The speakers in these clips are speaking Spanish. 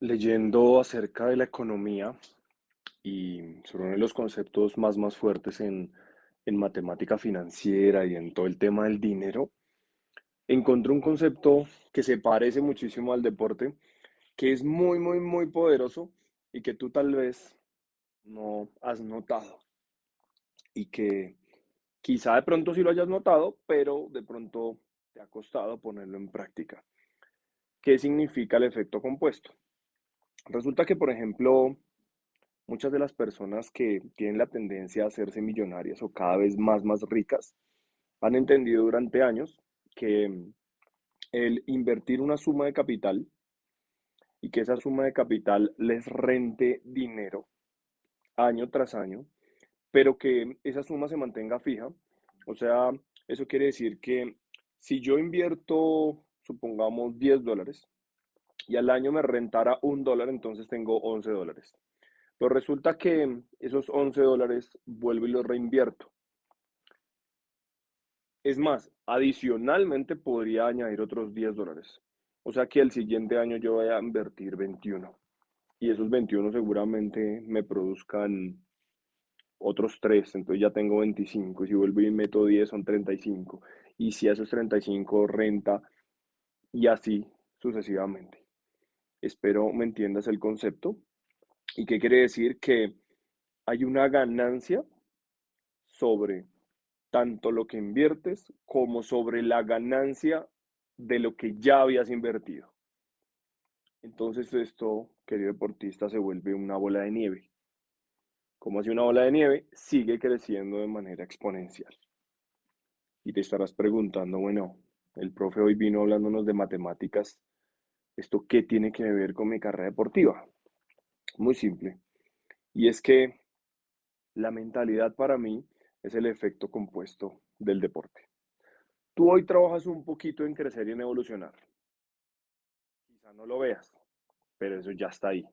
leyendo acerca de la economía y sobre uno de los conceptos más, más fuertes en, en matemática financiera y en todo el tema del dinero, encontré un concepto que se parece muchísimo al deporte, que es muy, muy, muy poderoso y que tú tal vez no has notado y que quizá de pronto sí lo hayas notado, pero de pronto te ha costado ponerlo en práctica. ¿Qué significa el efecto compuesto? Resulta que, por ejemplo, muchas de las personas que tienen la tendencia a hacerse millonarias o cada vez más, más ricas, han entendido durante años que el invertir una suma de capital y que esa suma de capital les rente dinero año tras año, pero que esa suma se mantenga fija. O sea, eso quiere decir que si yo invierto, supongamos, 10 dólares y al año me rentara un dólar, entonces tengo 11 dólares. Pero resulta que esos 11 dólares vuelvo y los reinvierto. Es más, adicionalmente podría añadir otros 10 dólares. O sea que el siguiente año yo voy a invertir 21. Y esos 21 seguramente me produzcan otros 3. Entonces ya tengo 25. Y si vuelvo y meto 10 son 35. Y si esos 35 renta y así sucesivamente. Espero me entiendas el concepto. ¿Y qué quiere decir? Que hay una ganancia sobre tanto lo que inviertes como sobre la ganancia de lo que ya habías invertido. Entonces esto, querido deportista, se vuelve una bola de nieve. Como así una bola de nieve, sigue creciendo de manera exponencial. Y te estarás preguntando, bueno, el profe hoy vino hablándonos de matemáticas ¿Esto qué tiene que ver con mi carrera deportiva? Muy simple. Y es que la mentalidad para mí es el efecto compuesto del deporte. Tú hoy trabajas un poquito en crecer y en evolucionar. Quizá no lo veas, pero eso ya está ahí.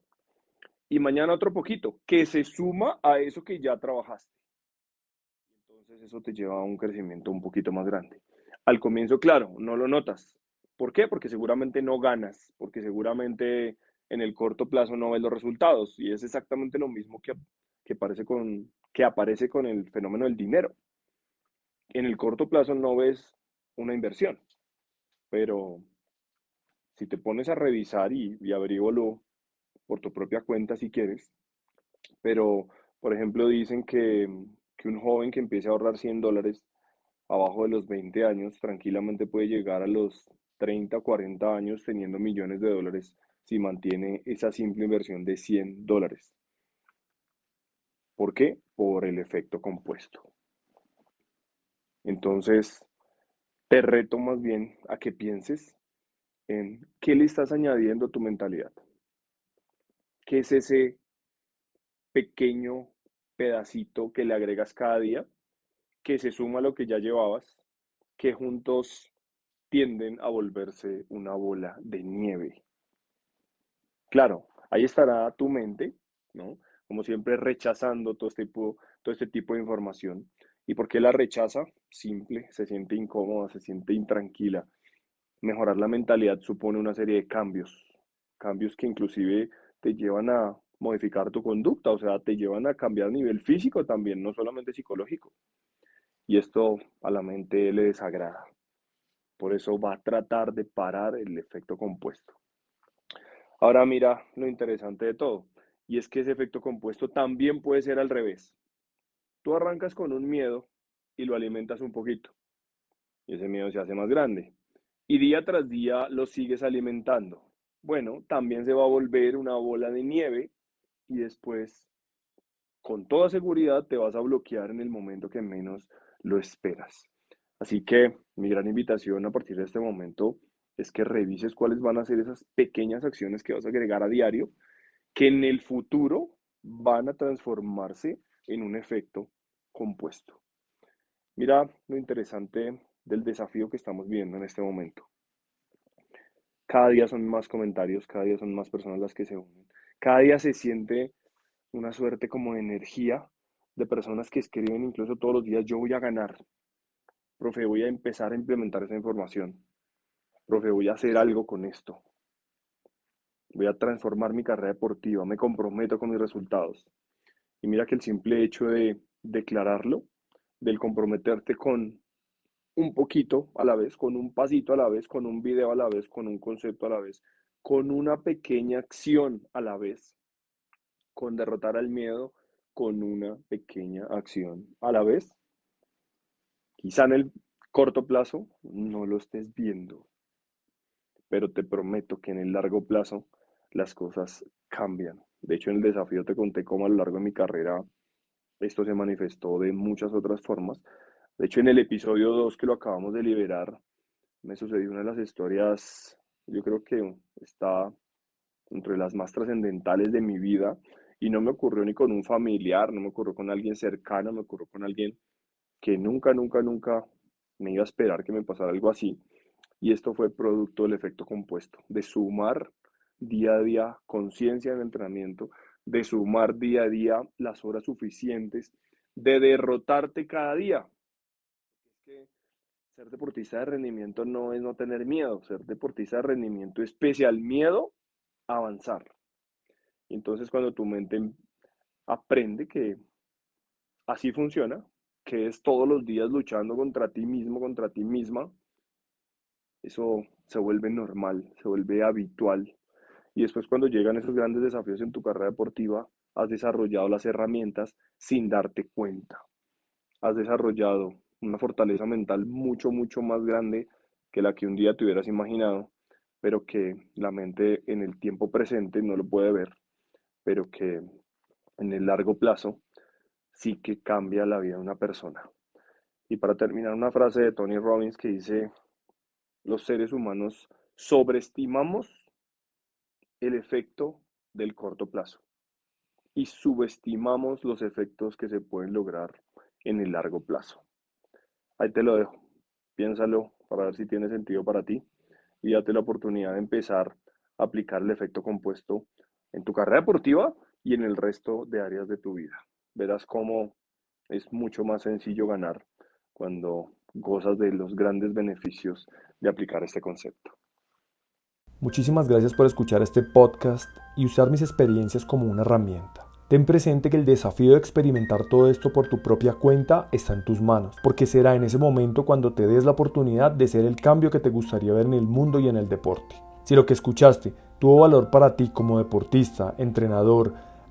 Y mañana otro poquito, que se suma a eso que ya trabajaste. Entonces eso te lleva a un crecimiento un poquito más grande. Al comienzo, claro, no lo notas, ¿Por qué? Porque seguramente no ganas, porque seguramente en el corto plazo no ves los resultados. Y es exactamente lo mismo que, que, aparece con, que aparece con el fenómeno del dinero. En el corto plazo no ves una inversión, pero si te pones a revisar y, y por tu propia cuenta si quieres, pero por ejemplo dicen que, que un joven que empiece a ahorrar 100 dólares abajo de los 20 años tranquilamente puede llegar a los 30 o 40 años teniendo millones de dólares si mantiene esa simple inversión de 100 dólares. ¿Por qué? Por el efecto compuesto. Entonces, te reto más bien a que pienses en qué le estás añadiendo a tu mentalidad. ¿Qué es ese pequeño pedacito que le agregas cada día, que se suma a lo que ya llevabas, que juntos tienden a volverse una bola de nieve. Claro, ahí estará tu mente, ¿no? Como siempre rechazando todo este tipo, todo este tipo de información. ¿Y por qué la rechaza? Simple, se siente incómoda, se siente intranquila. Mejorar la mentalidad supone una serie de cambios, cambios que inclusive te llevan a modificar tu conducta, o sea, te llevan a cambiar a nivel físico también, no solamente psicológico. Y esto a la mente le desagrada. Por eso va a tratar de parar el efecto compuesto. Ahora mira lo interesante de todo, y es que ese efecto compuesto también puede ser al revés. Tú arrancas con un miedo y lo alimentas un poquito, y ese miedo se hace más grande. Y día tras día lo sigues alimentando. Bueno, también se va a volver una bola de nieve y después, con toda seguridad, te vas a bloquear en el momento que menos lo esperas. Así que mi gran invitación a partir de este momento es que revises cuáles van a ser esas pequeñas acciones que vas a agregar a diario, que en el futuro van a transformarse en un efecto compuesto. Mira lo interesante del desafío que estamos viendo en este momento. Cada día son más comentarios, cada día son más personas las que se unen. Cada día se siente una suerte como de energía de personas que escriben incluso todos los días, yo voy a ganar, Profe, voy a empezar a implementar esa información. Profe, voy a hacer algo con esto. voy a transformar mi carrera deportiva, me comprometo con mis resultados. Y mira que el simple hecho de declararlo, del comprometerte con un poquito a la vez, con un pasito a la vez, con un video a la vez, con un concepto a la vez, con una pequeña acción a la vez, con derrotar al miedo, con una pequeña acción a la vez. Quizá en el corto plazo no lo estés viendo, pero te prometo que en el largo plazo las cosas cambian. De hecho, en el desafío te conté cómo a lo largo de mi carrera esto se manifestó de muchas otras formas. De hecho, en el episodio 2 que lo acabamos de liberar, me sucedió una de las historias, yo creo que está entre las más trascendentales de mi vida y no me ocurrió ni con un familiar, no me ocurrió con alguien cercano, me ocurrió con alguien que nunca, nunca, nunca me iba a esperar que me pasara algo así. Y esto fue producto del efecto compuesto, de sumar día a día conciencia en entrenamiento, de sumar día a día las horas suficientes, de derrotarte cada día. Ser deportista de rendimiento no es no tener miedo, ser deportista de rendimiento es especial miedo a avanzar. Entonces cuando tu mente aprende que así funciona, que es todos los días luchando contra ti mismo, contra ti misma, eso se vuelve normal, se vuelve habitual. Y después cuando llegan esos grandes desafíos en tu carrera deportiva, has desarrollado las herramientas sin darte cuenta. Has desarrollado una fortaleza mental mucho, mucho más grande que la que un día te hubieras imaginado, pero que la mente en el tiempo presente no lo puede ver, pero que en el largo plazo sí que cambia la vida de una persona. Y para terminar, una frase de Tony Robbins que dice, los seres humanos sobreestimamos el efecto del corto plazo y subestimamos los efectos que se pueden lograr en el largo plazo. Ahí te lo dejo. Piénsalo para ver si tiene sentido para ti y date la oportunidad de empezar a aplicar el efecto compuesto en tu carrera deportiva y en el resto de áreas de tu vida verás cómo es mucho más sencillo ganar cuando gozas de los grandes beneficios de aplicar este concepto. Muchísimas gracias por escuchar este podcast y usar mis experiencias como una herramienta. Ten presente que el desafío de experimentar todo esto por tu propia cuenta está en tus manos, porque será en ese momento cuando te des la oportunidad de ser el cambio que te gustaría ver en el mundo y en el deporte. Si lo que escuchaste tuvo valor para ti como deportista, entrenador,